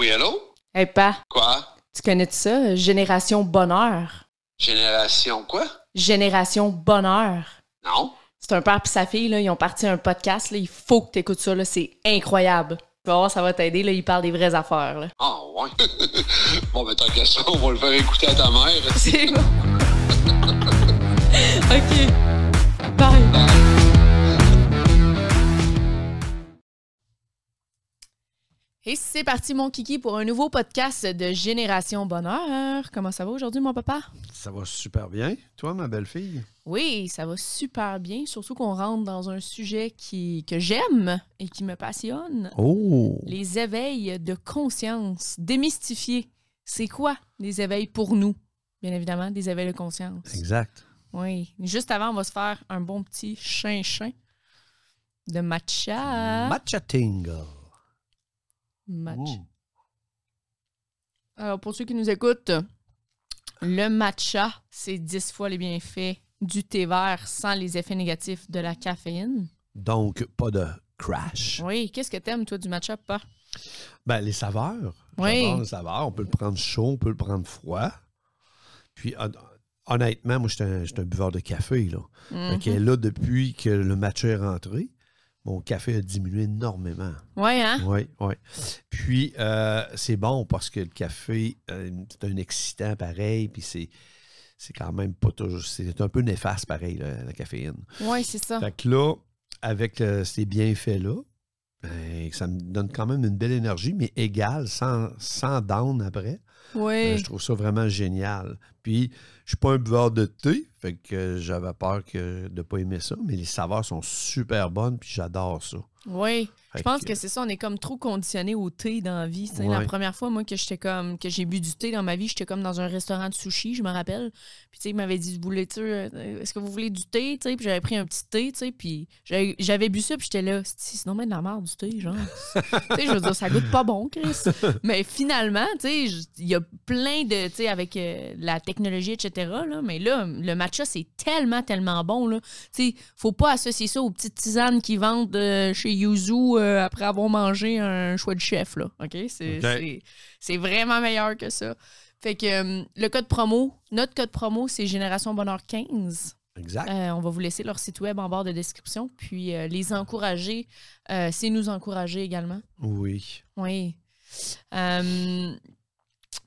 Oui, allô? Hey, pa, Quoi? tu connais ça? Génération Bonheur. Génération quoi? Génération Bonheur. Non? C'est un père et sa fille, là, ils ont parti un podcast. Là, il faut que tu écoutes ça. là, C'est incroyable. Tu vas voir, ça va t'aider. Là, ils parlent des vraies affaires. Là. Ah, ouais. bon, ben, tant qu'à ça, on va le faire écouter à ta mère. C'est bon. OK. Et c'est parti, mon kiki, pour un nouveau podcast de Génération Bonheur. Comment ça va aujourd'hui, mon papa? Ça va super bien. Toi, ma belle-fille? Oui, ça va super bien, surtout qu'on rentre dans un sujet qui, que j'aime et qui me passionne. Oh! Les éveils de conscience, démystifier. C'est quoi les éveils pour nous? Bien évidemment, des éveils de conscience. Exact. Oui. Juste avant, on va se faire un bon petit chin-chin de matcha. Matcha tingle. Matcha. Ouh. Alors, pour ceux qui nous écoutent, le matcha, c'est 10 fois les bienfaits du thé vert sans les effets négatifs de la caféine. Donc, pas de crash. Oui, qu'est-ce que t'aimes, toi, du matcha, pas? Ben, les saveurs. Oui. Les saveurs. On peut le prendre chaud, on peut le prendre froid. Puis, hon- honnêtement, moi, je suis un, j'étais un buveur de café. Là. Que là, depuis que le matcha est rentré, mon café a diminué énormément. Oui, hein? Oui, oui. Puis, euh, c'est bon parce que le café, euh, c'est un excitant pareil, puis c'est, c'est quand même pas toujours. C'est un peu néfaste pareil, la, la caféine. Oui, c'est ça. Fait que là, avec euh, ces bienfaits-là, ben, ça me donne quand même une belle énergie, mais égale, sans, sans down après. Euh, Oui. je trouve ça vraiment génial. Puis, je suis pas un buveur de thé, fait que j'avais peur que, de pas aimer ça, mais les saveurs sont super bonnes, puis j'adore ça. Oui. Je pense que- que c'est ça, on est comme trop conditionné au thé dans la vie. Ouais. La première fois, moi, que j'étais comme que j'ai bu du thé dans ma vie, j'étais comme dans un restaurant de sushi, je me rappelle. Puis tu sais, il m'avait dit euh, est-ce que vous voulez du thé? Tu sais, Puis j'avais pris un petit thé, tu sais, puis j'avais bu ça, puis j'étais là, C'est- sinon mais de la merde du thé, genre. tu sais, je veux dire, ça goûte pas bon, Chris. Mais finalement, tu sais, il y a plein de, tu sais, avec euh, la technologie, etc. Là, mais là, le matcha, c'est tellement, tellement bon, là. Tu sais, faut pas associer ça aux petites tisanes qui vendent euh, chez Yuzu euh, après avoir mangé un choix de chef, là. OK? C'est vraiment meilleur que ça. Fait que euh, le code promo, notre code promo, c'est Génération Bonheur 15. Exact. Euh, on va vous laisser leur site web en barre de description. Puis euh, les encourager, euh, c'est nous encourager également. Oui. Oui.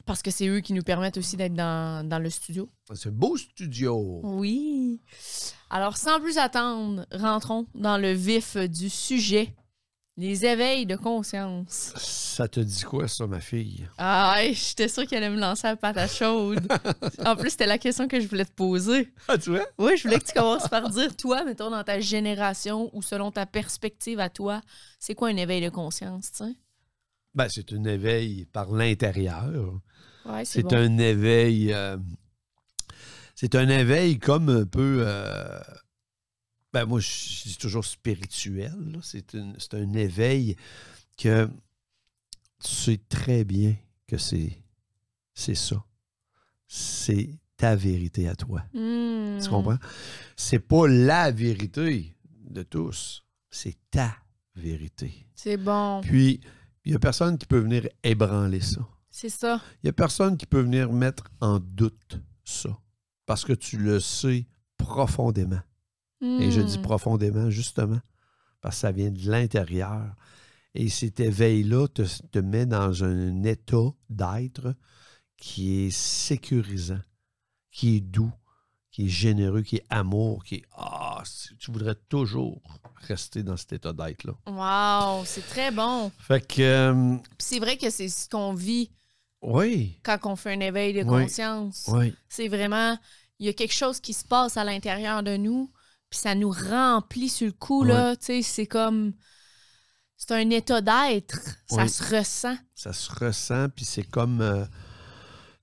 Parce que c'est eux qui nous permettent aussi d'être dans, dans le studio. C'est un beau studio. Oui. Alors, sans plus attendre, rentrons dans le vif du sujet. Les éveils de conscience. Ça te dit quoi, ça, ma fille? Ah, j'étais sûre qu'elle allait me lancer la patate chaude. en plus, c'était la question que je voulais te poser. Ah, tu vois? Oui, je voulais que tu commences par dire, toi, mettons, dans ta génération ou selon ta perspective à toi, c'est quoi un éveil de conscience, tu sais? Ben, c'est un éveil par l'intérieur. Ouais, c'est bon. un éveil. euh, c'est un éveil comme un peu. euh, ben, moi, je dis toujours spirituel. C'est un éveil que tu sais très bien que c'est c'est ça. C'est ta vérité à toi. Hmm. Tu comprends? C'est pas la vérité de tous. C'est ta vérité. C'est bon. Puis, il n'y a personne qui peut venir ébranler ça. C'est ça. Il n'y a personne qui peut venir mettre en doute ça. Parce que tu le sais profondément. Et je dis Hmm. profondément, justement, parce que ça vient de l'intérieur. Et cet éveil-là te, te met dans un état d'être qui est sécurisant, qui est doux, qui est généreux, qui est amour, qui est Ah, tu voudrais toujours rester dans cet état d'être-là. Wow, c'est très bon. Fait que, euh, Puis c'est vrai que c'est ce qu'on vit oui, quand on fait un éveil de Oui. conscience. oui, C'est vraiment, il y a quelque chose qui se passe à l'intérieur de nous, puis ça nous remplit sur le coup, là. Tu sais, c'est comme. C'est un état d'être. Ça se ressent. ça se ressent, puis c'est comme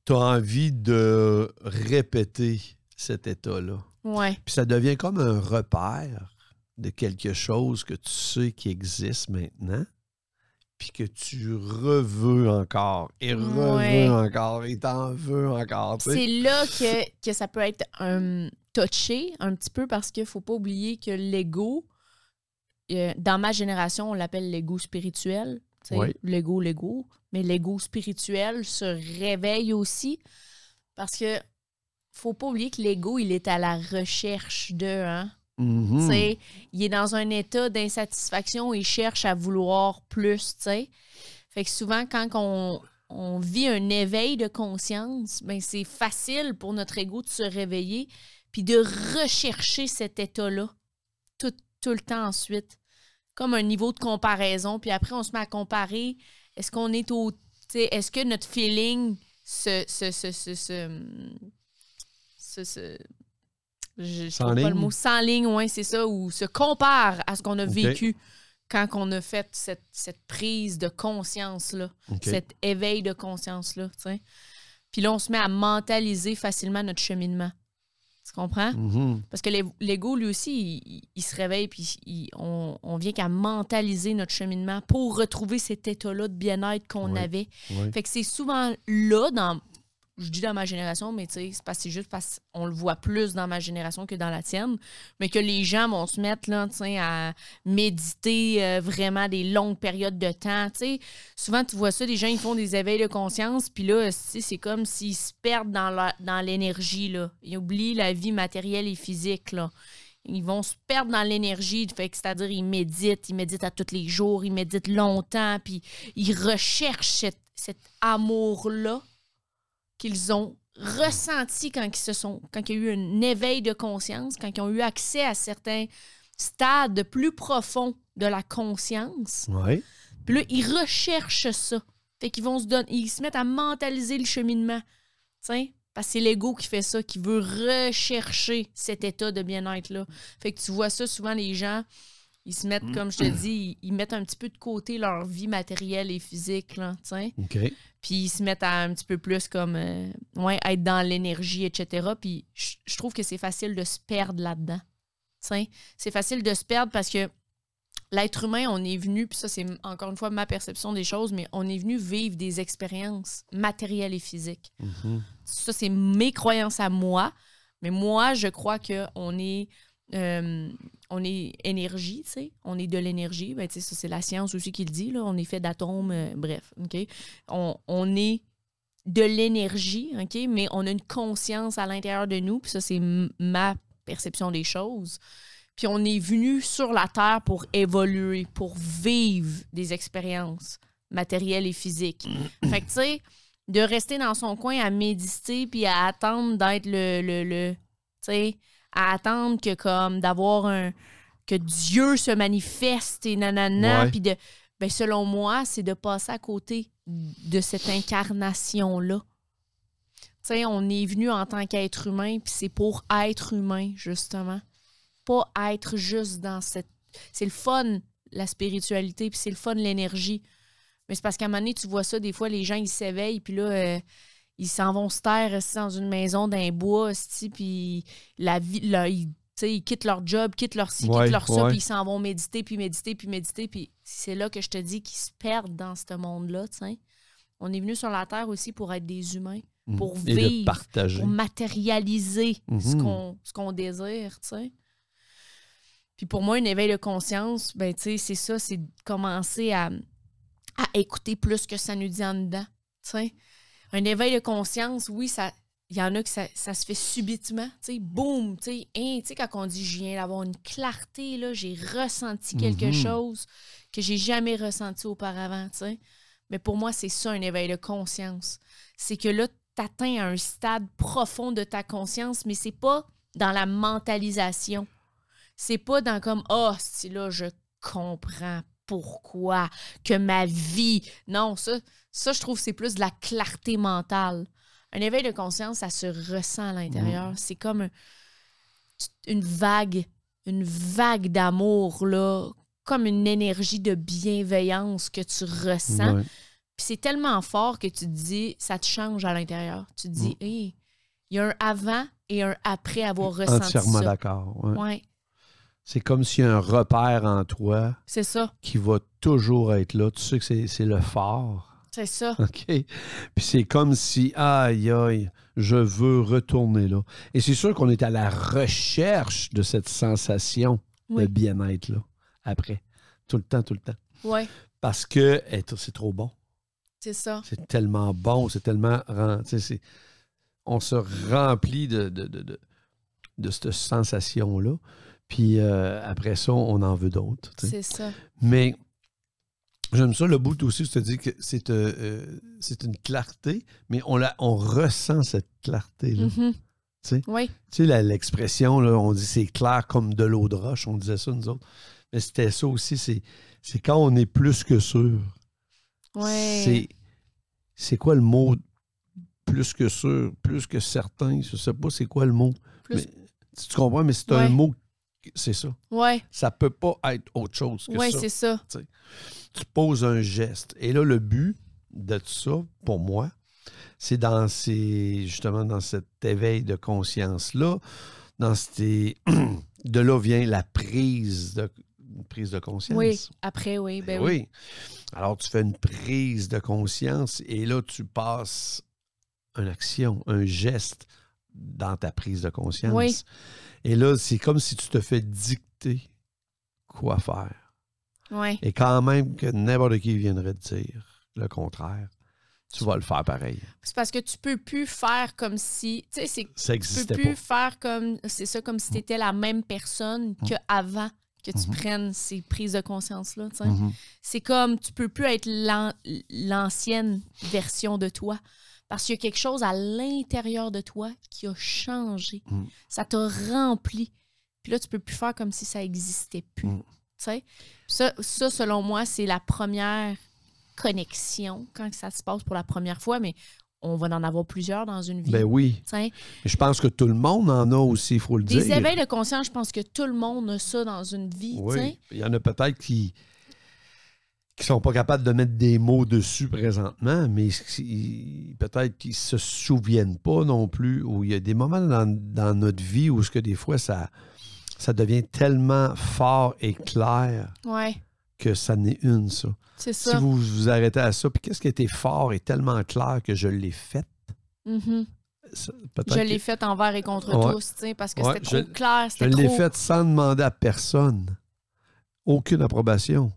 tu as envie de répéter cet état-là. Ouais. Puis ça devient comme un repère de quelque chose que tu sais qui existe maintenant, puis que tu reveux encore, et reveux Ouais. encore, et t'en veux encore. C'est là que, que ça peut être un touché un petit peu parce qu'il faut pas oublier que l'ego, euh, dans ma génération, on l'appelle l'ego spirituel. Oui. l'ego, l'ego. Mais l'ego spirituel se réveille aussi parce que faut pas oublier que l'ego, il est à la recherche de. Hein? Mhm. Il est dans un état d'insatisfaction, il cherche à vouloir plus. tu sais. Fait que souvent, quand on, on vit un éveil de conscience, ben c'est facile pour notre ego de se réveiller puis de rechercher cet état-là tout, tout le temps ensuite. Comme un niveau de comparaison. Puis après, on se met à comparer. Est-ce qu'on est au. Est-ce que notre feeling se. se, se, se, je, je trouve pas le mot sans ligne, ouais, c'est ça, ou se compare à ce qu'on a vécu quand on a fait cette, cette prise de conscience-là, cet éveil de conscience-là. Puis là, on se met à mentaliser facilement notre cheminement. Tu comprends? Mhm. Parce que l'ego, lui aussi, il, il- il se réveille, puis il- on, on vient qu'à mentaliser notre cheminement pour retrouver cet état-là de bien-être qu'on Oui. avait. Oui. Fait que c'est souvent là, dans, je dis dans ma génération, mais c'est parce c'est juste parce qu'on le voit plus dans ma génération que dans la tienne, mais que les gens vont se mettre à méditer euh, vraiment des longues périodes de temps. Souvent, tu vois ça, des gens, ils font des éveils de conscience, puis là, c'est comme s'ils se perdent dans l'énergie. Ils oublient la vie matérielle et physique. Ils vont se perdre dans l'énergie, c'est-à-dire ils méditent, ils méditent à tous les jours, ils méditent longtemps, puis ils recherchent cet amour-là qu'ils ont ressenti quand ils se sont quand il y a eu un éveil de conscience, quand ils ont eu accès à certains stades plus profonds de la conscience. Oui. Puis là, ils recherchent ça. Fait qu'ils vont se donner, ils se mettent à mentaliser le cheminement. T'sais? Parce que c'est l'ego qui fait ça, qui veut rechercher cet état de bien-être-là. Fait que tu vois ça souvent, les gens, ils se mettent, comme je te dis, ils, ils mettent un petit peu de côté leur vie matérielle et physique, là. Puis ils se mettent à un petit peu plus comme, euh, ouais, être dans l'énergie, etc. Puis je trouve que c'est facile de se perdre là-dedans. C'est facile de se perdre parce que l'être humain, on est venu, puis ça, c'est encore une fois ma perception des choses, mais on est venu vivre des expériences matérielles et physiques. Mhm. Ça, c'est mes croyances à moi. Mais moi, je crois qu'on est. euh, on est énergie, tu sais. On est de l'énergie. Ben, tu sais, c'est la science aussi qui le dit. On est fait d'atomes. euh, bref, OK? On, est de l'énergie, OK? Mais on a une conscience à l'intérieur de nous. Puis ça, c'est ma perception des choses. Puis on est venu sur la Terre pour évoluer, pour vivre des expériences matérielles et physiques. fait que, tu sais, de rester dans son coin à méditer puis à attendre d'être le. le, le tu sais, à attendre que, comme, d'avoir un. que Dieu se manifeste et nanana. Puis de. Ben, selon moi, c'est de passer à côté de cette incarnation-là. Tu sais, on est venu en tant qu'être humain, puis c'est pour être humain, justement. Pas être juste dans cette. C'est le fun, la spiritualité, puis c'est le fun, l'énergie. Mais c'est parce qu'à un moment donné, tu vois ça, des fois, les gens, ils s'éveillent, puis là, euh, ils s'en vont se taire dans une maison, d'un bois, puis la vie, là, ils, ils quittent leur job, quittent leur ci, Ouais, quittent leur ça, puis ils s'en vont méditer, puis méditer, puis méditer, puis c'est là que je te dis qu'ils se perdent dans ce monde-là. On est venu sur la Terre aussi pour être des humains, pour Et de vivre, partager. pour matérialiser ce Mhm. qu'on désire, tu sais. Puis pour moi, un éveil de conscience, ben tu sais, c'est ça, c'est de commencer à, à écouter plus que ça nous dit en dedans, tu sais. Un éveil de conscience, oui, ça il y en a que ça, ça se fait subitement, tu sais, boum, tu sais, hein, tu sais, quand on dit je viens d'avoir une clarté, là, j'ai ressenti quelque Mhm. chose que j'ai jamais ressenti auparavant, tu sais. Mais pour moi, c'est ça un éveil de conscience. C'est que là, tu atteins un stade profond de ta conscience, mais c'est pas dans la mentalisation. C'est pas dans comme Ah, si là, je comprends pourquoi que ma vie. Non, ça, ça je trouve c'est plus de la clarté mentale. Un éveil de conscience, ça se ressent à l'intérieur. C'est comme un- une vague, une vague d'amour, là, comme une énergie de bienveillance que tu ressens. Ouais. Puis c'est tellement fort que tu te dis, ça te change à l'intérieur. Tu te dis, Mm. Hey, il y a un avant et un après avoir ressenti Entièrement ça. d'accord. ouais. Ouais, C'est comme s'il y a un repère en toi c'est ça, qui va toujours être là. Tu sais que c'est le phare. c'est ça. OK? Puis c'est comme si, aïe, aïe, je veux retourner là. Et c'est sûr qu'on est à la recherche de cette sensation Oui. de bien-être là, après. Tout le temps, tout le temps. Ouais, parce que c'est trop bon. C'est ça. C'est tellement bon, c'est tellement. On se remplit de, de, de, de, de cette sensation-là. Puis euh, après ça, on en veut d'autres. tu. C'est ça. Mais j'aime ça, le bout aussi, je te dis que c'est euh, euh, c'est une clarté, mais on, la, on ressent cette clarté-là. Mhm. sais. Oui. Tu sais, l'expression, on dit c'est clair comme de l'eau de roche, on disait ça nous autres. Mais c'était ça aussi, c'est, c'est quand on est plus que sûr. Ouais. C'est, c'est quoi le mot plus que sûr, plus que certain? Je sais pas c'est quoi le mot. Plus- Mais, tu tu comprends, mais c'est Ouais. un mot, c'est ça. Ouais. Ça peut pas être autre chose que Ouais, ça. c'est ça. Tu poses un geste. Et là, le but de tout ça, pour moi, c'est dans ces, justement dans cet éveil de conscience-là, dans ces, de là vient la prise de, prise de conscience. Oui. Après, oui. Ben oui. oui. Alors, tu fais une prise de conscience et là, tu passes une action, un geste dans ta prise de conscience. Oui. Et là, c'est comme si tu te fais dicter quoi faire. Et quand même que n'importe qui viendrait te dire le contraire, tu vas le faire pareil. C'est parce que tu peux plus faire comme si. Tu sais, c'est Ça tu peux plus pas. Faire comme. C'est ça, comme si tu étais la même personne qu'avant que tu Mhm. prennes ces prises de conscience-là. Mhm. C'est comme tu peux plus être l'an- l'ancienne version de toi. Parce qu'il y a quelque chose à l'intérieur de toi qui a changé. Mm. Ça t'a rempli. Puis là, tu peux plus faire comme si ça existait plus. Mm. Tu sais? Ça, ça, selon moi, c'est la première connexion quand ça se passe pour la première fois, mais on va en avoir plusieurs dans une vie. Ben oui. Je pense que tout le monde en a aussi, il faut le Des dire. éveils de conscience, je pense que tout le monde a ça dans une vie. Oui. Il y en a peut-être qui qui sont pas capables de mettre des mots dessus présentement, mais peut-être qu'ils se souviennent pas non plus. Ou il y a des moments dans, dans notre vie où ce que des fois ça, ça devient tellement fort et clair Ouais, que ça n'est une, ça. c'est Si ça. vous vous arrêtez à ça, puis qu'est-ce qui était fort et tellement clair que je l'ai fait, ça- peut-être Je que- l'ai fait envers et contre Ouais. tous, parce que Ouais, c'était trop je- clair, Je l'ai trop... fait sans demander à personne. Aucune approbation.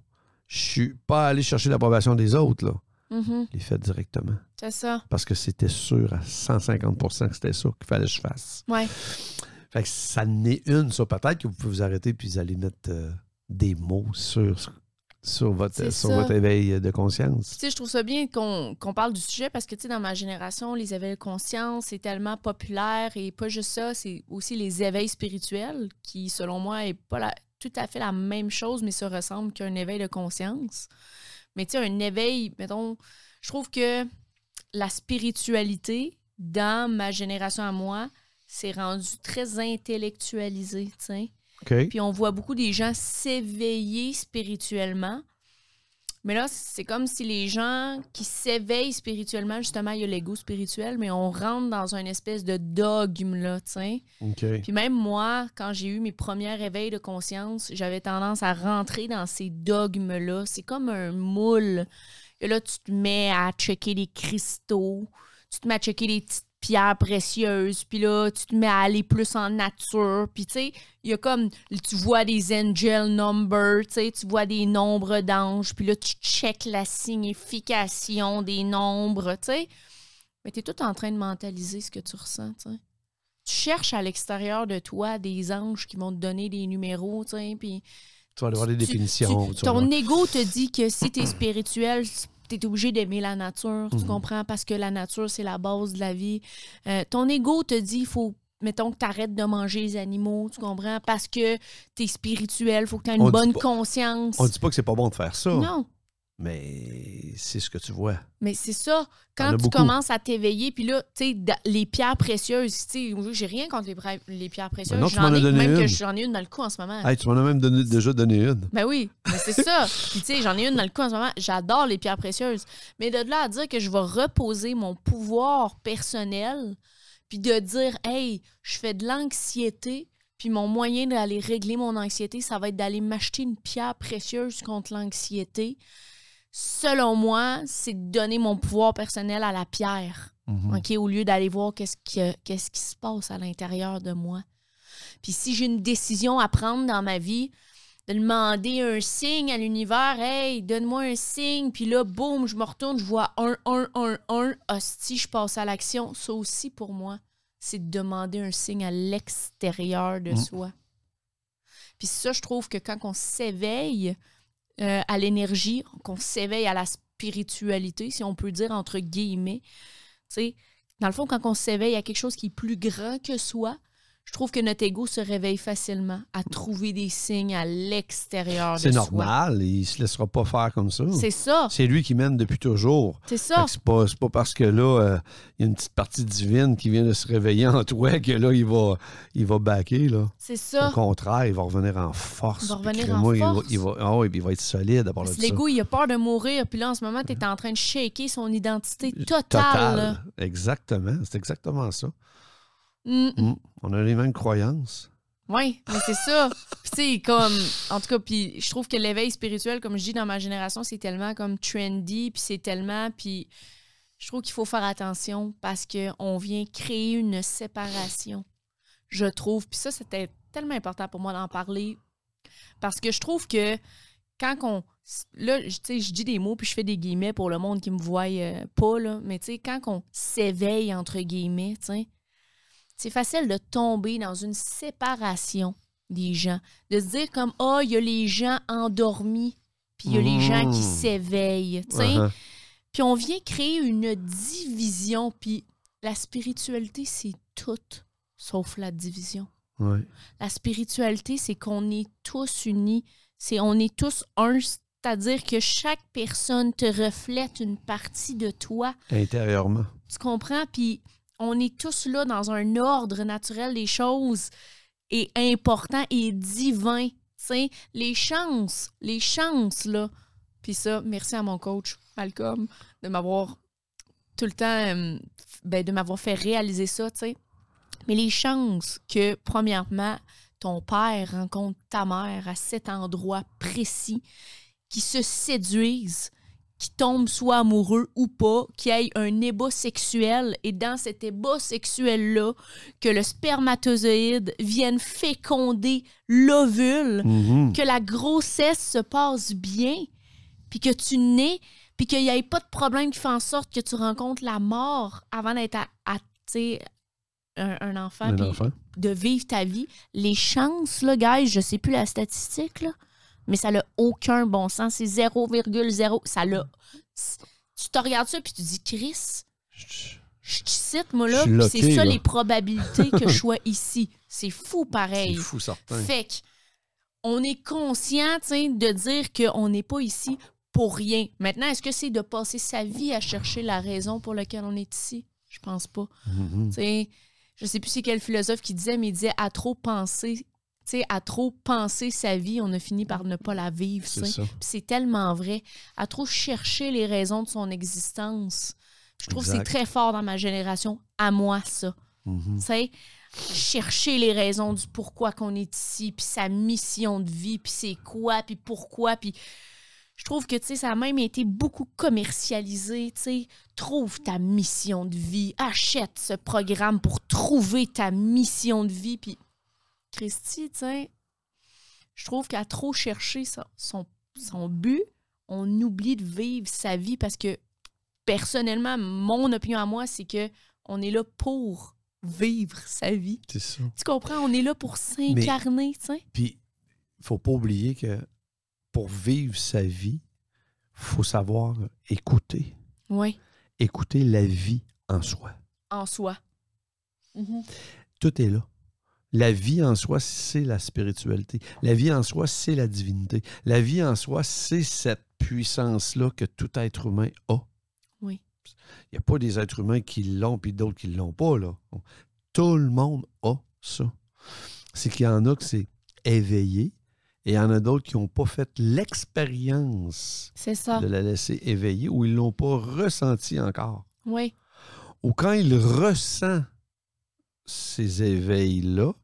Je suis pas allé chercher l'approbation des autres, là. Je l'ai fait directement. C'est ça. Parce que c'était sûr à 150% que c'était ça qu'il fallait que je fasse. Ouais. Fait que ça n'est une, ça. Peut-être que vous pouvez vous arrêter puis vous allez mettre euh, des mots sur, sur, votre, sur votre éveil de conscience. Tu sais, je trouve ça bien qu'on qu'on parle du sujet parce que, tu sais, dans ma génération, les éveils de conscience, c'est tellement populaire et pas juste ça, c'est aussi les éveils spirituels qui, selon moi, est pas la- tout à fait la même chose, mais se ressemble qu'un éveil de conscience. Mais tu sais, un éveil, mettons, je trouve que la spiritualité, dans ma génération à moi, c'est rendu très intellectualisé, tu sais. OK? Puis on voit beaucoup des gens s'éveiller spirituellement. Mais là, c'est comme si les gens qui s'éveillent spirituellement, justement, il y a l'ego spirituel, mais on rentre dans une espèce de dogme, là, tu sais. Puis même moi, quand j'ai eu mes premiers réveils de conscience, j'avais tendance à rentrer dans ces dogmes-là. C'est comme un moule. Et là, tu te mets à checker les cristaux, tu te mets à checker les petites pierres précieuses, puis là, tu te mets à aller plus en nature. Puis tu sais, il y a comme, tu vois des angel numbers, tu sais, tu vois des nombres d'anges, puis là, tu checkes la signification des nombres, tu sais. Mais tu es tout en train de mentaliser ce que tu ressens, tu sais tu cherches à l'extérieur de toi des anges qui vont te donner des numéros, tu sais, puis Tu vas aller voir tu- définitions. tu- tu vas ton ego te dit que si tu es spirituel, tu es obligé d'aimer la nature, tu Mhm. comprends? Parce que la nature, c'est la base de la vie. Euh, ton ego te dit, il faut, mettons, que tu arrêtes de manger les animaux, tu comprends? Parce que tu es spirituel, il faut que tu aies une On bonne pas- conscience. On dit pas que c'est pas bon de faire ça, Non, mais c'est ce que tu vois. mais c'est ça. Quand tu beaucoup. commences à t'éveiller, puis là, tu sais, les pierres précieuses, tu sais, j'ai rien contre les, pierres précieuses. non, tu J'en ai, donné même que une. j'en ai une dans le cou en ce moment. Hey, tu m'en as même donné- déjà donné une. Ben oui, mais c'est ça. Puis tu sais, j'en ai une dans le cou en ce moment. J'adore les pierres précieuses. Mais de là à dire que je vais reposer mon pouvoir personnel, puis de dire, hey, je fais de l'anxiété, puis mon moyen d'aller régler mon anxiété, ça va être d'aller m'acheter une pierre précieuse contre l'anxiété. Selon moi, c'est de donner mon pouvoir personnel à la pierre. Mhm. Au lieu d'aller voir qu'est-ce que- qu'est-ce qui se passe à l'intérieur de moi. Puis si j'ai une décision à prendre dans ma vie, de demander un signe à l'univers. Hey, donne-moi un signe. Puis là, boum, je me retourne, je vois un, un, un, un. Hostie, je passe à l'action. Ça aussi, pour moi, c'est de demander un signe à l'extérieur de Mm. soi. Puis ça, je trouve que quand on s'éveille euh, à l'énergie, qu'on s'éveille à la spiritualité, si on peut dire entre guillemets, tu sais, dans le fond, quand on s'éveille à quelque chose qui est plus grand que soi, je trouve que notre ego se réveille facilement à trouver des signes à l'extérieur de C'est soi. normal, il se laissera pas faire comme ça. C'est ça, C'est lui qui mène depuis toujours. c'est ça. C'est pas, pas parce que là, euh, il y a une petite partie divine qui vient de se réveiller en toi que là, il va, il va backer. Là. C'est Au ça. contraire, il va revenir en force. Il va revenir en force. Il va, ah il va être solide à part Parce l'ego, il a peur de mourir. Puis là, en ce moment, tu es en train de shaker son identité totale. Total. Exactement. C'est exactement ça. Mm. Mm. On a les mêmes croyances. Oui, mais c'est ça. Puis tu sais, comme, en tout cas, puis je trouve que l'éveil spirituel, comme je dis dans ma génération, c'est tellement comme trendy, puis c'est tellement, puis je trouve qu'il faut faire attention parce qu'on vient créer une séparation, je trouve. Puis ça, c'était tellement important pour moi d'en parler parce que je trouve que quand on... Là, je- tu sais, je dis des mots puis je fais des guillemets pour le monde qui me voit euh, pas, là, mais tu sais, quand on s'éveille, entre guillemets, tu sais, c'est facile de tomber dans une séparation des gens. De se dire comme, ah, il y a les gens endormis, puis il y a les gens qui Mm. s'éveillent, tu sais. Uh-huh. Puis on vient créer une division, puis la spiritualité, c'est tout, sauf la division. Ouais. La spiritualité, c'est qu'on est tous unis, c'est on est tous un, c'est-à-dire que chaque personne te reflète une partie de toi. Intérieurement. Tu comprends? Puis on est tous là dans un ordre naturel des choses et important et divin. Tu sais, les chances, les chances, là. Puis ça, merci à mon coach, Malcolm, de m'avoir tout le temps, euh, ben, de m'avoir fait réaliser ça, tu sais. Mais les chances que, premièrement, ton père rencontre ta mère à cet endroit précis, qui se séduisent, qui tombent soit amoureux ou pas, qui ait un ébat sexuel et dans cet ébat sexuel-là, que le spermatozoïde vienne féconder l'ovule, Mhm. que la grossesse se passe bien, puis que tu nais, puis qu'il n'y ait pas de problème qui fait en sorte que tu rencontres la mort avant d'être à, à, tu sais, un, un enfant, Un enfant. de vivre ta vie. Les chances, là, guys, je sais plus la statistique, là, mais ça n'a aucun bon sens. C'est 0,0. Ça l'a. Tu te regardes ça, puis tu dis, Chris, je te cite, moi, là, c'est ça là. les probabilités que je sois ici. C'est fou, C'est pareil. fou, certain. Fait que, on est conscient, de dire qu'on n'est pas ici pour rien. Maintenant, est-ce que c'est de passer sa vie à chercher la raison pour laquelle on est ici? Je pense pas. Tu sais, je sais plus c'est quel philosophe qui disait, mais il disait à trop penser, sais, à trop penser sa vie, on a fini par ne pas la vivre. C'est tellement vrai. À trop chercher les raisons de son existence. Je trouve que c'est très fort dans ma génération, à moi, ça. Sais, chercher les raisons du pourquoi qu'on est ici, puis sa mission de vie, puis c'est quoi, puis pourquoi, puis je trouve que, ça a même été beaucoup commercialisé, tu sais. Trouve ta mission de vie, achète ce programme pour trouver ta mission de vie, puis Christy, tu sais, je trouve qu'à trop chercher son, son, son but, on oublie de vivre sa vie parce que, personnellement, mon opinion à moi, c'est que on est là pour vivre sa vie. C'est ça. Tu comprends? On est là pour s'incarner, tu sais. Puis, il faut pas oublier que pour vivre sa vie, faut savoir écouter. Oui, Écouter la vie en soi. en soi. Mhm. Tout est là. La vie en soi, c'est la spiritualité. La vie en soi, c'est la divinité. La vie en soi, c'est cette puissance-là que tout être humain a. Oui. Il n'y a pas des êtres humains qui l'ont puis d'autres qui ne l'ont pas. Là. Tout le monde a ça. C'est qu'il y en a que c'est éveillé et il y en a d'autres qui n'ont pas fait l'expérience de la laisser éveiller ou ils ne l'ont pas ressenti encore. Oui. Ou quand il ressent ces éveils-là, il-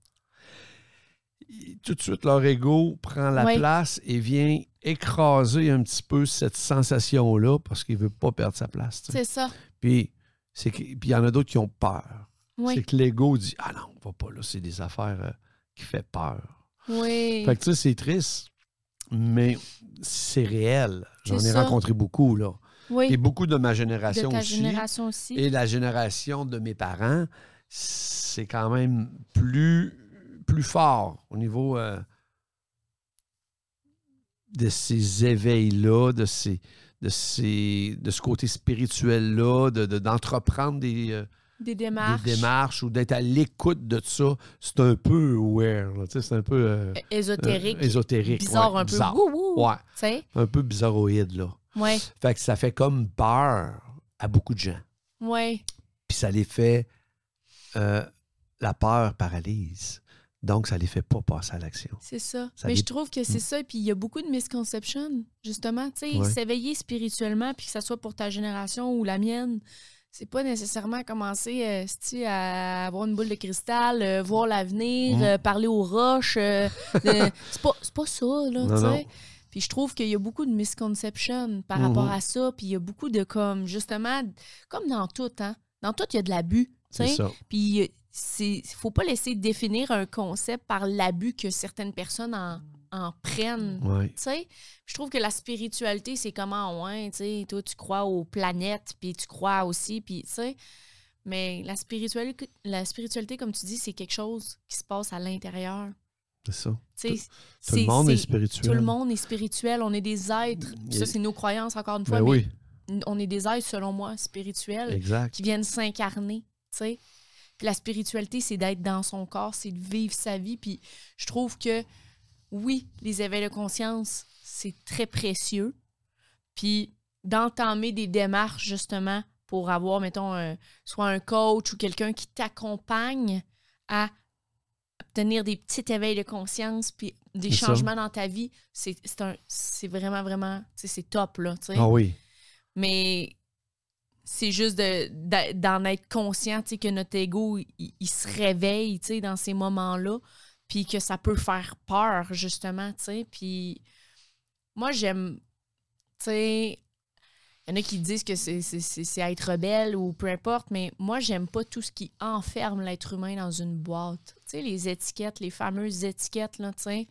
tout de suite leur ego prend la Oui. place et vient écraser un petit peu cette sensation-là parce qu'il ne veut pas perdre sa place. C'est ça. Puis c'est que- puis il y en a d'autres qui ont peur. C'est que l'ego dit Ah non, on va pas là, c'est des affaires euh, qui fait peur. Oui. Fait que tu sais, c'est triste. mais c'est réel. J'en ai ça. rencontré beaucoup, là. Oui. Et beaucoup de ma de génération ta aussi. génération aussi. Et la génération de mes parents, c'est quand même plus, plus fort au niveau euh, de ces éveils-là, de, ces, de, ces, de ce côté spirituel-là, de, de- d'entreprendre des, euh, Des des démarches. ou d'être à l'écoute de ça. C'est un peu weird, c'est un peu euh, Ésotérique. ésotérique. bizarre ouais, un peu. bizarre. Wouh, wouh. Ouais, un peu bizarroïde, là. Ouais. Fait que ça fait comme peur à beaucoup de gens. Ouais. Puis ça les fait. euh, la peur paralyse. Donc, ça les fait pas passer à l'action. C'est ça. Ça Mais je trouve que c'est Mm. ça. Puis il y a beaucoup de misconceptions, justement. Tu sais, Ouais. s'éveiller spirituellement, puis que ça soit pour ta génération ou la mienne, c'est pas nécessairement commencer euh, à avoir une boule de cristal, euh, voir l'avenir, euh, parler aux roches. c'est pas, pas ça, là, tu sais. Puis je trouve qu'il y a beaucoup de misconceptions par Mhm. rapport à ça. Puis il y a beaucoup de, comme, justement, comme dans tout, hein. Dans tout, il y a de l'abus. Puis, c'est faut pas laisser définir un concept par l'abus que certaines personnes en, en prennent. Je trouve que la spiritualité, c'est comment, ouais, tu sais, toi, tu crois aux planètes, puis tu crois aussi, puis, tu sais. Mais la spiritualité, la spiritualité, comme tu dis, c'est quelque chose qui se passe à l'intérieur. C'est ça. Tout le monde est spirituel. Tout le monde est spirituel. On est des êtres. Il a- Ça, c'est nos croyances, encore une fois. Ben mais oui, on est des êtres, selon moi, spirituels exact. qui viennent s'incarner, tu sais. Puis la spiritualité, c'est d'être dans son corps, c'est de vivre sa vie. Puis je trouve que, oui, les éveils de conscience, c'est très précieux. Puis d'entamer des démarches, justement, pour avoir, mettons, un- soit un coach ou quelqu'un qui t'accompagne à obtenir des petits éveils de conscience, puis des ça. changements dans ta vie, c'est c'est un- c'est vraiment, vraiment, c'est top, là, tu sais. Ah oui. Mais c'est juste de- d'en être conscient, que notre ego, il, se réveille, tu sais, dans ces moments-là, puis que ça peut faire peur, justement, tu sais. Puis moi, j'aime, tu sais, il y en a qui disent que c'est- c'est être rebelle ou peu importe, mais moi, j'aime pas tout ce qui enferme l'être humain dans une boîte. Tu sais, les étiquettes, les fameuses étiquettes, là, tu sais,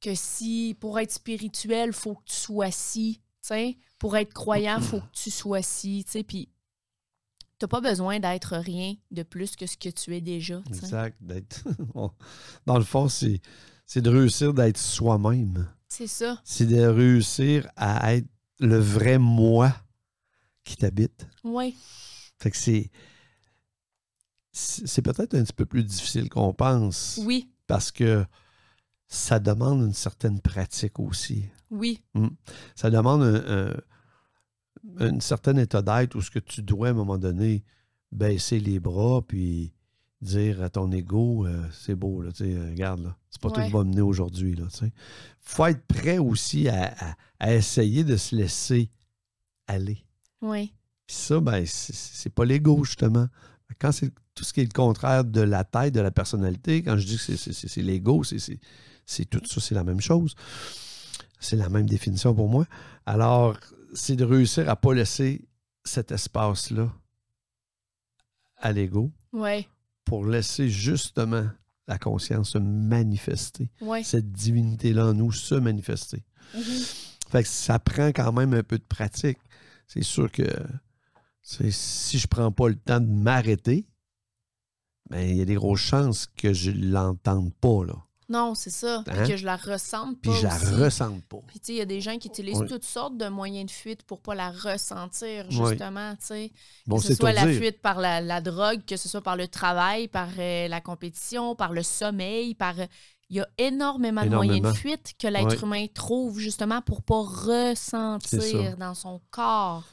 que si, pour être spirituel, faut que tu sois ci, tu sais, pour être croyant, faut que tu sois ci, tu sais, puis t'as pas besoin d'être rien de plus que ce que tu es déjà, tu sais. Exact. Dans le fond, c'est c'est de réussir d'être soi-même. C'est ça, C'est de réussir à être le vrai moi qui t'habite. oui, Fait que. C'est c'est peut-être un petit peu plus difficile qu'on pense. oui, Parce que ça demande une certaine pratique aussi. Oui, Ça demande un, un- un certain état d'être où ce que tu dois, à un moment donné, baisser les bras puis dire à ton ego, euh, c'est beau, là, euh, regarde, là, c'est pas Ouais. qui vas mener aujourd'hui, là, faut être prêt aussi à, à- à essayer de se laisser aller. oui, Puis ça, ben, c'est- pas l'ego, justement. Quand c'est tout ce qui est le contraire de la tête, de la personnalité, quand je dis que c'est- l'ego, c'est tout ça, c'est la même chose. C'est la même définition pour moi. Alors, c'est de réussir à pas laisser cet espace-là à l'ego pour laisser justement la conscience se manifester. oui. Cette divinité-là en nous se manifester. Mhm. Fait que ça prend quand même un peu de pratique. C'est sûr que si je prends pas le temps de m'arrêter, ben, il y a des grosses chances que je l'entende pas, là. Non, c'est ça, puis Hein? que je la ressente pas Puis je la aussi. ressente pas. Puis, tu sais, il y a des gens qui utilisent Oui. toutes sortes de moyens de fuite pour pas la ressentir, Oui. justement, tu sais. Bon, que ce soit la dire. fuite par la, la drogue, que ce soit par le travail, par euh, la compétition, par le sommeil, par... euh, Il y a énormément, de moyens de fuite que l'être humain trouve, justement, pour pas ressentir dans son corps.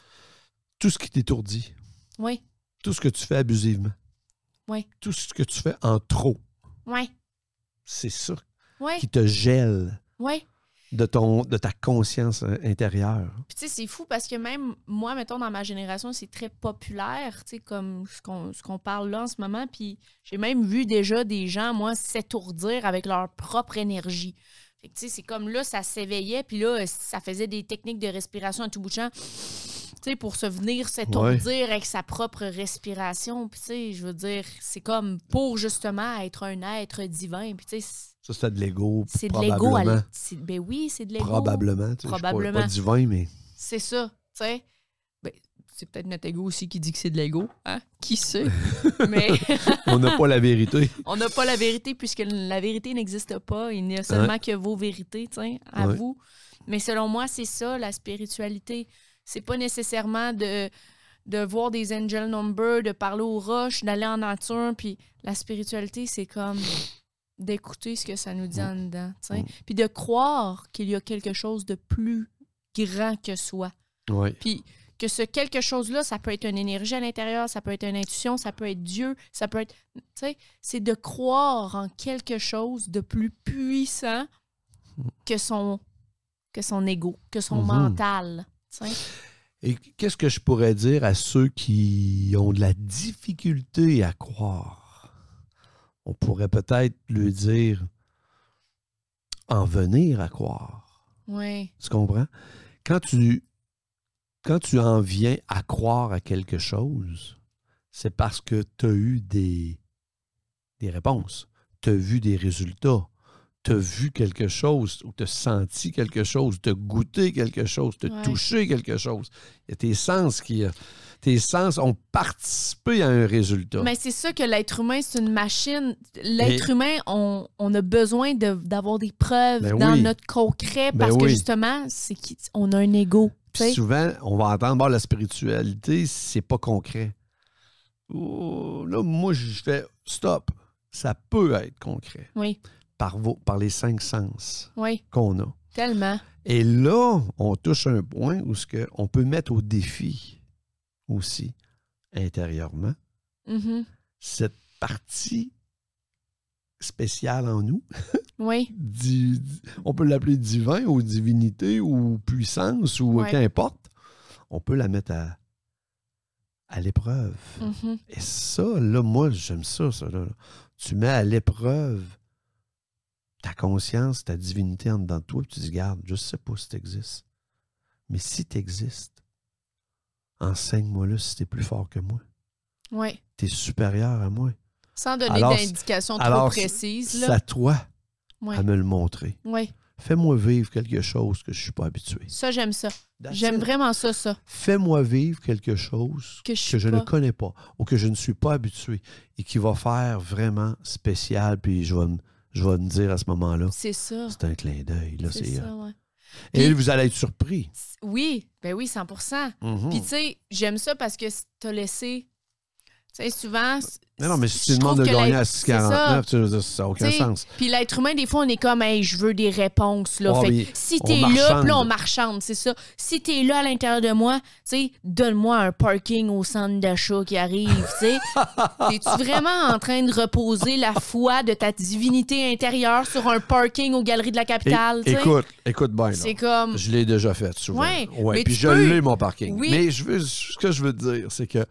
Tout ce qui t'étourdit, Oui, tout ce que tu fais abusivement, Oui. tout ce que tu fais en trop, oui, c'est ça qui te gèle de, ton, de ta conscience euh, intérieure. Puis tu sais, c'est fou parce que même moi, mettons, dans ma génération, c'est très populaire, tu sais, comme ce qu'on ce qu'on parle là en ce moment. Puis j'ai même vu déjà des gens, moi, s'étourdir avec leur propre énergie. Fait que, tu sais, c'est comme là, ça s'éveillait, puis là, ça faisait des techniques de respiration à tout bout de champ. Tu sais, pour se venir s'étourdir avec sa propre respiration. Puis, tu sais, je veux dire, c'est comme pour justement être un être divin. Puis, tu sais, Ça, c'était de l'ego. c'est de l'ego. c'est- Ben oui, c'est de l'ego. Probablement. tu sais, je suis pas- Probablement. Pas, divin, mais. C'est ça, tu sais. C'est peut-être notre ego aussi qui dit que c'est de l'ego. Hein? Qui sait? Mais On n'a pas la vérité. on n'a pas la vérité puisque la vérité n'existe pas. Il n'y a seulement que vos vérités, sais, à Ouais. vous. Mais selon moi, c'est ça, la spiritualité. C'est pas nécessairement de, de voir des angel numbers, de parler aux roches, d'aller en nature. Puis la spiritualité, c'est comme d'écouter ce que ça nous dit en dedans, tu sais. Mm. Puis de croire qu'il y a quelque chose de plus grand que soi. Puis que ce quelque chose-là, ça peut être une énergie à l'intérieur, ça peut être une intuition, ça peut être Dieu, ça peut être. Tu sais, c'est de croire en quelque chose de plus puissant que son, que son ego, que son Mhm. mental. tu sais. Et qu'est-ce que je pourrais dire à ceux qui ont de la difficulté à croire? On pourrait peut-être lui dire en venir à croire. Oui. Tu comprends? Quand tu, quand tu en viens à croire à quelque chose, c'est parce que tu as eu des, des réponses, tu as vu des résultats, tu as vu quelque chose, ou tu as senti quelque chose, tu as goûté quelque chose, tu as Ouais. touché quelque chose. Il y a tes sens qui. Tes sens ont participé à un résultat. Mais c'est ça que l'être humain, c'est une machine. L'être humain, on, on a besoin de- d'avoir des preuves Ben dans oui. notre concret Ben parce que oui. justement, c'est qu'on a un ego. Puis souvent, on va entendre bon, la spiritualité, c'est pas concret. Oh, là, moi, je fais stop. Ça peut être concret Oui, par, vos, par les cinq sens oui, qu'on a. tellement. Et là, on touche un point où ce que on peut mettre au défi aussi intérieurement Mhm. cette partie spéciale en nous. Oui, on peut l'appeler divin ou divinité ou puissance ou qu'importe. On peut la mettre à, à l'épreuve. mhm. Et ça, là, moi, j'aime ça, ça. Là. Tu mets à l'épreuve ta conscience, ta divinité en dedans de toi, puis tu dis, garde, je sais pas si tu existes. Mais si tu existes, enseigne-moi là si tu es plus fort que moi. oui. Tu es supérieur à moi. Sans donner d'indications trop précises. C'est à toi Ouais. à me le montrer. Oui, Fais-moi vivre quelque chose que je suis pas habitué. ça, j'aime ça. J'aime vraiment ça, ça. Fais-moi vivre quelque chose Que je, suis que je ne connais pas ou que je ne suis pas habitué et qui va faire vraiment spécial. Puis je vais, me- je vais me dire à ce moment-là, C'est ça. c'est un clin d'œil. C'est ça, euh, ouais. Et Puis- vous allez être surpris. Oui, ben oui, 100 Mhm. Puis tu sais, j'aime ça parce que t'as laissé. Tu sais, souvent. Mais non, mais si tu demandes de gagner à c'est ça. 6,49, tu veux dire, ça n'a aucun T'sais, sens. Puis l'être humain, des fois, on est comme, hey, je veux des réponses. Là. Oh, Fait si t'es là, puis là, on marchande, c'est ça. Si t'es là à l'intérieur de moi, tu sais, donne-moi un parking au centre d'achat qui arrive, tu sais. T'es-tu vraiment en train de reposer la foi de ta divinité intérieure sur un parking aux Galeries de la Capitale, écoute, écoute bien. C'est comme. Je l'ai déjà fait souvent. Ouais, mais puis je peux- l'ai, mon parking. Oui. Mais je veux, ce que je veux dire, c'est que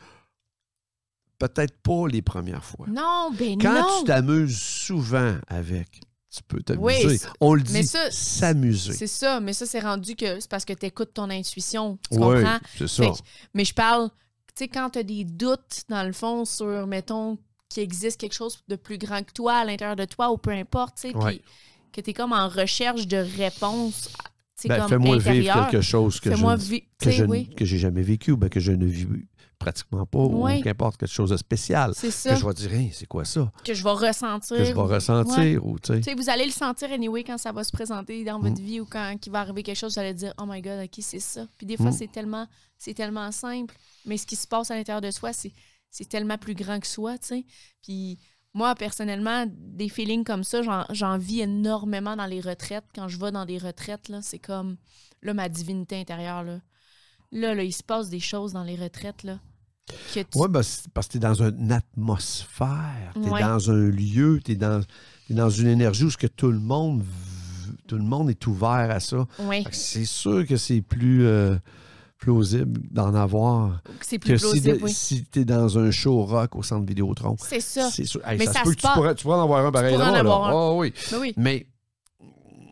peut-être pas les premières fois. Non, ben Quand non. tu t'amuses souvent avec, tu peux Oui, t'amuser. c'est- On le dit, s'amuser. C'est ça, mais ça, c'est rendu que c'est parce que tu écoutes ton intuition. Tu Oui, comprends? c'est ça. Que- mais je parle, tu sais, quand tu as des doutes, dans le fond, sur, mettons, qu'il existe quelque chose de plus grand que toi à l'intérieur de toi ou peu importe, tu sais, que tu es comme en recherche de sais, Ben, fais-moi vivre quelque chose que je que je oui, j'ai jamais vécu ou ben, que je ne vis pratiquement pas ou qu'importe quelque chose de spécial. c'est ça, Que je vais dire, Hein, c'est quoi ça? que je vais ressentir. Que je vais ressentir Ouais. ou tu sais. Tu sais, vous allez le sentir anyway quand ça va se présenter dans Mm. votre vie ou quand il va arriver quelque chose, vous allez dire Oh my God, ok, c'est ça. Puis des fois, Mm. c'est tellement tellement simple, mais ce qui se passe à l'intérieur de soi, c'est, tellement plus grand que soi, tu sais. Puis moi, personnellement, des feelings comme ça, j'en, vis énormément dans les retraites. Quand je vais dans des retraites, là, c'est comme là, ma divinité intérieure. Là. Là, là, il se passe des choses dans les retraites. Là, tu- Oui, ben, parce que tu es dans une atmosphère, tu es Ouais. dans un lieu, tu es dans, t'es dans une énergie où ce que tout le monde tout le monde est ouvert à ça. C'est sûr que c'est plus euh, plausible d'en avoir c'est plus que si, plausible, de- oui. si tu es dans un show rock au centre Vidéotron. C'est ça. C'est sûr. Hey, Mais ça, ça se peut se que tu pourrais, tu pourrais en avoir un pareil là, là. Ah oui. Mais oui. Mais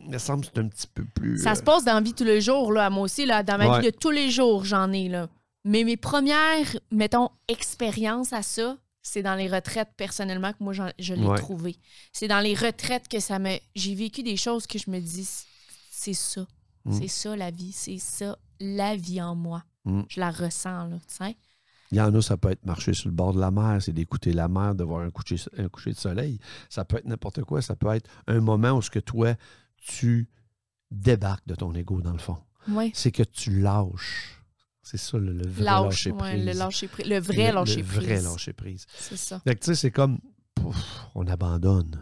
me semble que c'est un petit peu plus. Ça euh, se passe dans la vie tous les jours, là, moi aussi, là, dans ma Ouais. vie de tous les jours, j'en ai, là. Mais mes premières, mettons, expériences à ça, c'est dans les retraites, personnellement, que moi, je l'ai Ouais. trouvé. C'est dans les retraites que ça me... J'ai vécu des choses que je me dis, c'est ça. Mm. C'est ça, la vie. C'est ça, la vie en moi. Mm. Je la ressens, là, tu sais. Il y en a, ça peut être marcher sur le bord de la mer, c'est d'écouter la mer, de voir un coucher, un coucher de soleil. Ça peut être n'importe quoi. Ça peut être un moment où ce que toi, tu débarques de ton ego, dans le fond. Oui. C'est que tu lâches. C'est ça, le, le vrai Lâche, lâcher ouais, prise. le lâcher prise. Le vrai Le- lâcher le prise. vrai lâcher prise. C'est ça. Tu sais, c'est comme, pouf, on abandonne.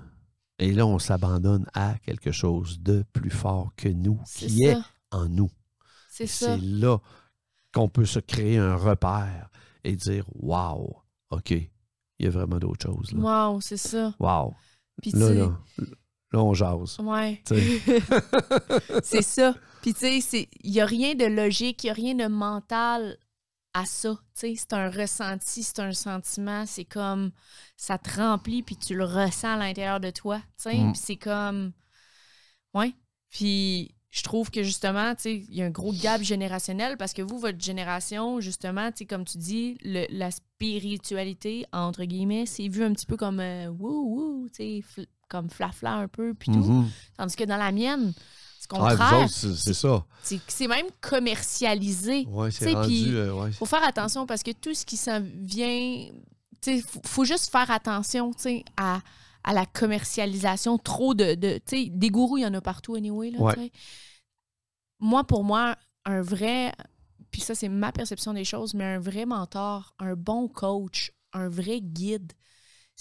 Et là, on s'abandonne à quelque chose de plus fort que nous, qui est en nous. C'est ça. C'est là qu'on peut se créer un repère et dire Wow, OK, il y a vraiment d'autres choses. Là. Wow, c'est ça. Wow. Puis, Là, là, là, on jase. Ouais. C'est ça. Puis, tu sais, il n'y a rien de logique, il n'y a rien de mental à ça. Tu sais, c'est un ressenti, c'est un sentiment. C'est comme ça te remplit, puis tu le ressens à l'intérieur de toi. Tu sais, Mm. puis c'est comme. Ouais. Puis, je trouve que justement, tu sais, il y a un gros gap générationnel parce que vous, votre génération, justement, tu sais, comme tu dis, le- la spiritualité, entre guillemets, c'est vu un petit peu comme euh, wouh, wouh, tu sais, comme flafla un peu, puis tout. Mhm. Tandis que dans la mienne, c'est contraire. c'est ça. c'est même commercialisé. Ouais, Tu c'est rendu. puis- euh, ouais. faut faire attention parce que tout ce qui s'en vient, sais, faut, faut juste faire attention, à, à la commercialisation trop de, de des gourous, il y en a partout anyway, là, Ouais. Moi, pour moi, un vrai, puis ça, c'est ma perception des choses, mais un vrai mentor, un bon coach, un vrai guide,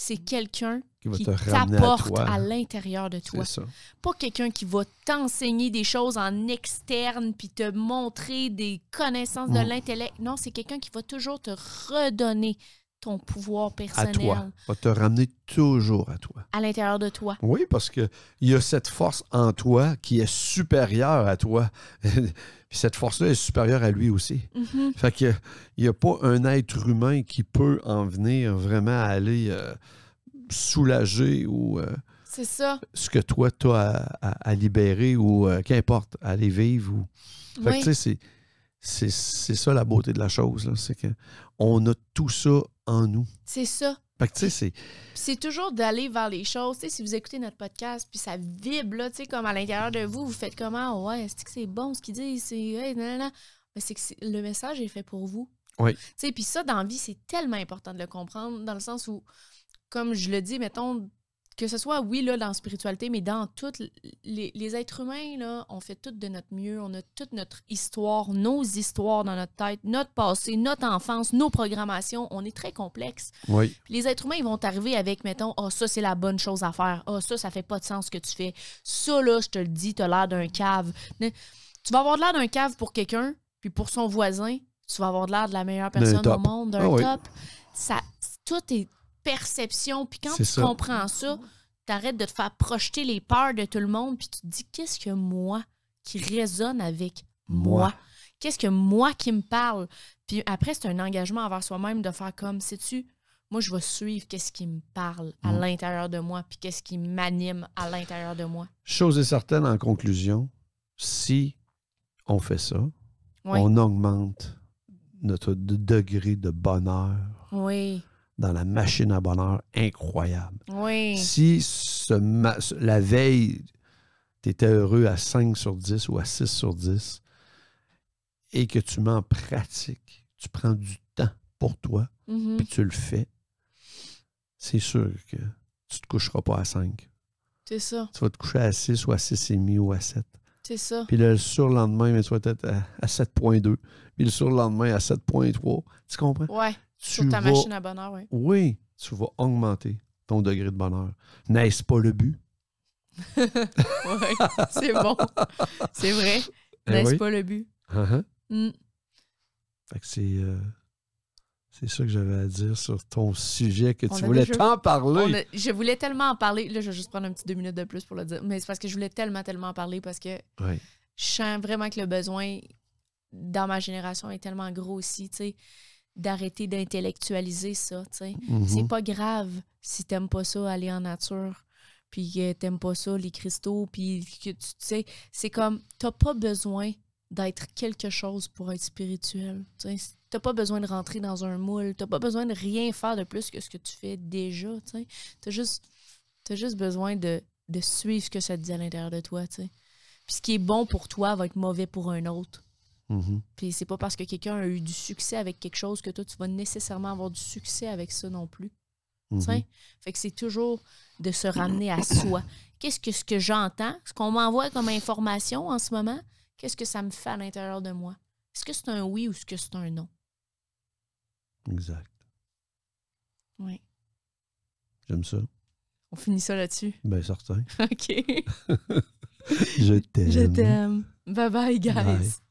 c'est quelqu'un Qui va qui te ramener à t'apporte toi. à l'intérieur de toi C'est ça. pas quelqu'un qui va t'enseigner des choses en externe puis te montrer des connaissances de Mm. l'intellect. Non, c'est quelqu'un qui va toujours te redonner ton pouvoir À personnel toi. Va te ramener toujours à toi. à l'intérieur de toi. Oui, parce qu'il y a cette force en toi qui est supérieure à toi. Puis cette force-là est supérieure à lui aussi. Mhm. Fait que il n'y a pas un être humain qui peut en venir vraiment à aller euh, soulager ou euh, C'est ça. ce que toi, tu as à, à- à libérer ou euh, qu'importe, à aller vivre. Ou... Fait que Oui. tu sais, c'est- ça la beauté de la chose. C'est qu'on a tout ça en nous. C'est ça. Fait que tu sais, c'est. Toujours d'aller vers les choses. Tu sais, si vous écoutez notre podcast, puis ça vibre, là, tu sais, comme à l'intérieur de vous, vous faites comment? Ouais, est-ce que c'est bon ce qu'ils disent? C'est. hey, c'est que le message est fait pour vous. Oui. Tu sais, puis ça, dans la vie, c'est tellement important de le comprendre, dans le sens où, comme je le dis, mettons, que ce soit, oui, là, dans la spiritualité, mais dans toutes les, les êtres humains, là, on fait tout de notre mieux, on a toute notre histoire, nos histoires dans notre tête, notre passé, notre enfance, nos programmations, on est très complexe. Oui. Les êtres humains, ils vont t'arriver avec, mettons, ah, ça, c'est la bonne chose à faire. Ah, ça, ça fait pas de sens ce que tu fais. Ça, là, je te le dis, t'as l'air d'un cave. Tu vas avoir de l'air d'un cave pour quelqu'un, puis pour son voisin, tu vas avoir de l'air de la meilleure personne au monde, d'un Ah oui. top. Ça, tout est perception. Puis quand tu ça. comprends ça, t'arrêtes de te faire projeter les peurs de tout le monde, puis tu te dis, qu'est-ce que moi qui résonne avec moi? Moi. Qu'est-ce que moi qui me parle? Puis après, c'est un engagement envers soi-même de faire comme, sais-tu, moi, je vais suivre qu'est-ce qui me parle à Mm. l'intérieur de moi, puis qu'est-ce qui m'anime à l'intérieur de moi. Chose est certaine en conclusion, si on fait ça, Oui. on augmente notre de- degré de bonheur Oui. Dans la machine à bonheur incroyable. Oui. Si ce la veille, tu étais heureux à 5 sur 10 ou à 6 sur 10 et que tu mets en pratique, tu prends du temps pour toi, puis tu le fais, c'est sûr que tu ne te coucheras pas à 5. C'est ça. Tu vas te coucher à 6 ou à 6,5 ou à 7. C'est ça. Puis le surlendemain, mais tu vas être à, à 7,2. Puis le surlendemain à 7,3. Tu comprends? Ouais. Tu Sur ta vas- machine à bonheur, oui. Oui, tu vas augmenter ton degré de bonheur. N'est-ce pas le but? Ouais. c'est bon. C'est vrai. Eh N'est-ce oui. pas le but? Uh-huh. Mm. Fait que c'est, euh, c'est ça que j'avais à dire sur ton sujet que On tu voulais déjà- On parler. a- je voulais tellement en parler. Là, je vais juste prendre un petit deux minutes de plus pour le dire. Mais c'est parce que je voulais tellement, tellement en parler parce que Oui. je sens vraiment que le besoin dans ma génération est tellement gros aussi, tu sais, d'arrêter d'intellectualiser ça, sais. Mhm. C'est pas grave si t'aimes pas ça, aller en nature. puis que t'aimes pas ça, les cristaux, puis que tu sais, c'est comme, t'as pas besoin d'être quelque chose pour être spirituel. T'as pas besoin de rentrer dans un moule, t'as pas besoin de rien faire de plus que ce que tu fais déjà. tu sais. T'as juste, t'as juste besoin de, de suivre ce que ça te dit à l'intérieur de toi. tu sais. Puis ce qui est bon pour toi va être mauvais pour un autre. Mhm. Puis c'est pas parce que quelqu'un a eu du succès avec quelque chose que toi, tu vas nécessairement avoir du succès avec ça non plus. Tu sais? Fait que c'est toujours de se ramener à soi. Qu'est-ce que ce que j'entends, ce qu'on m'envoie comme information en ce moment, qu'est-ce que ça me fait à l'intérieur de moi? Est-ce que c'est un oui ou est-ce que c'est un non? Exact. Oui. J'aime ça. On finit ça là-dessus? Ben, certain. OK. Je t'aime. Je t'aime. Bye bye, guys. Bye.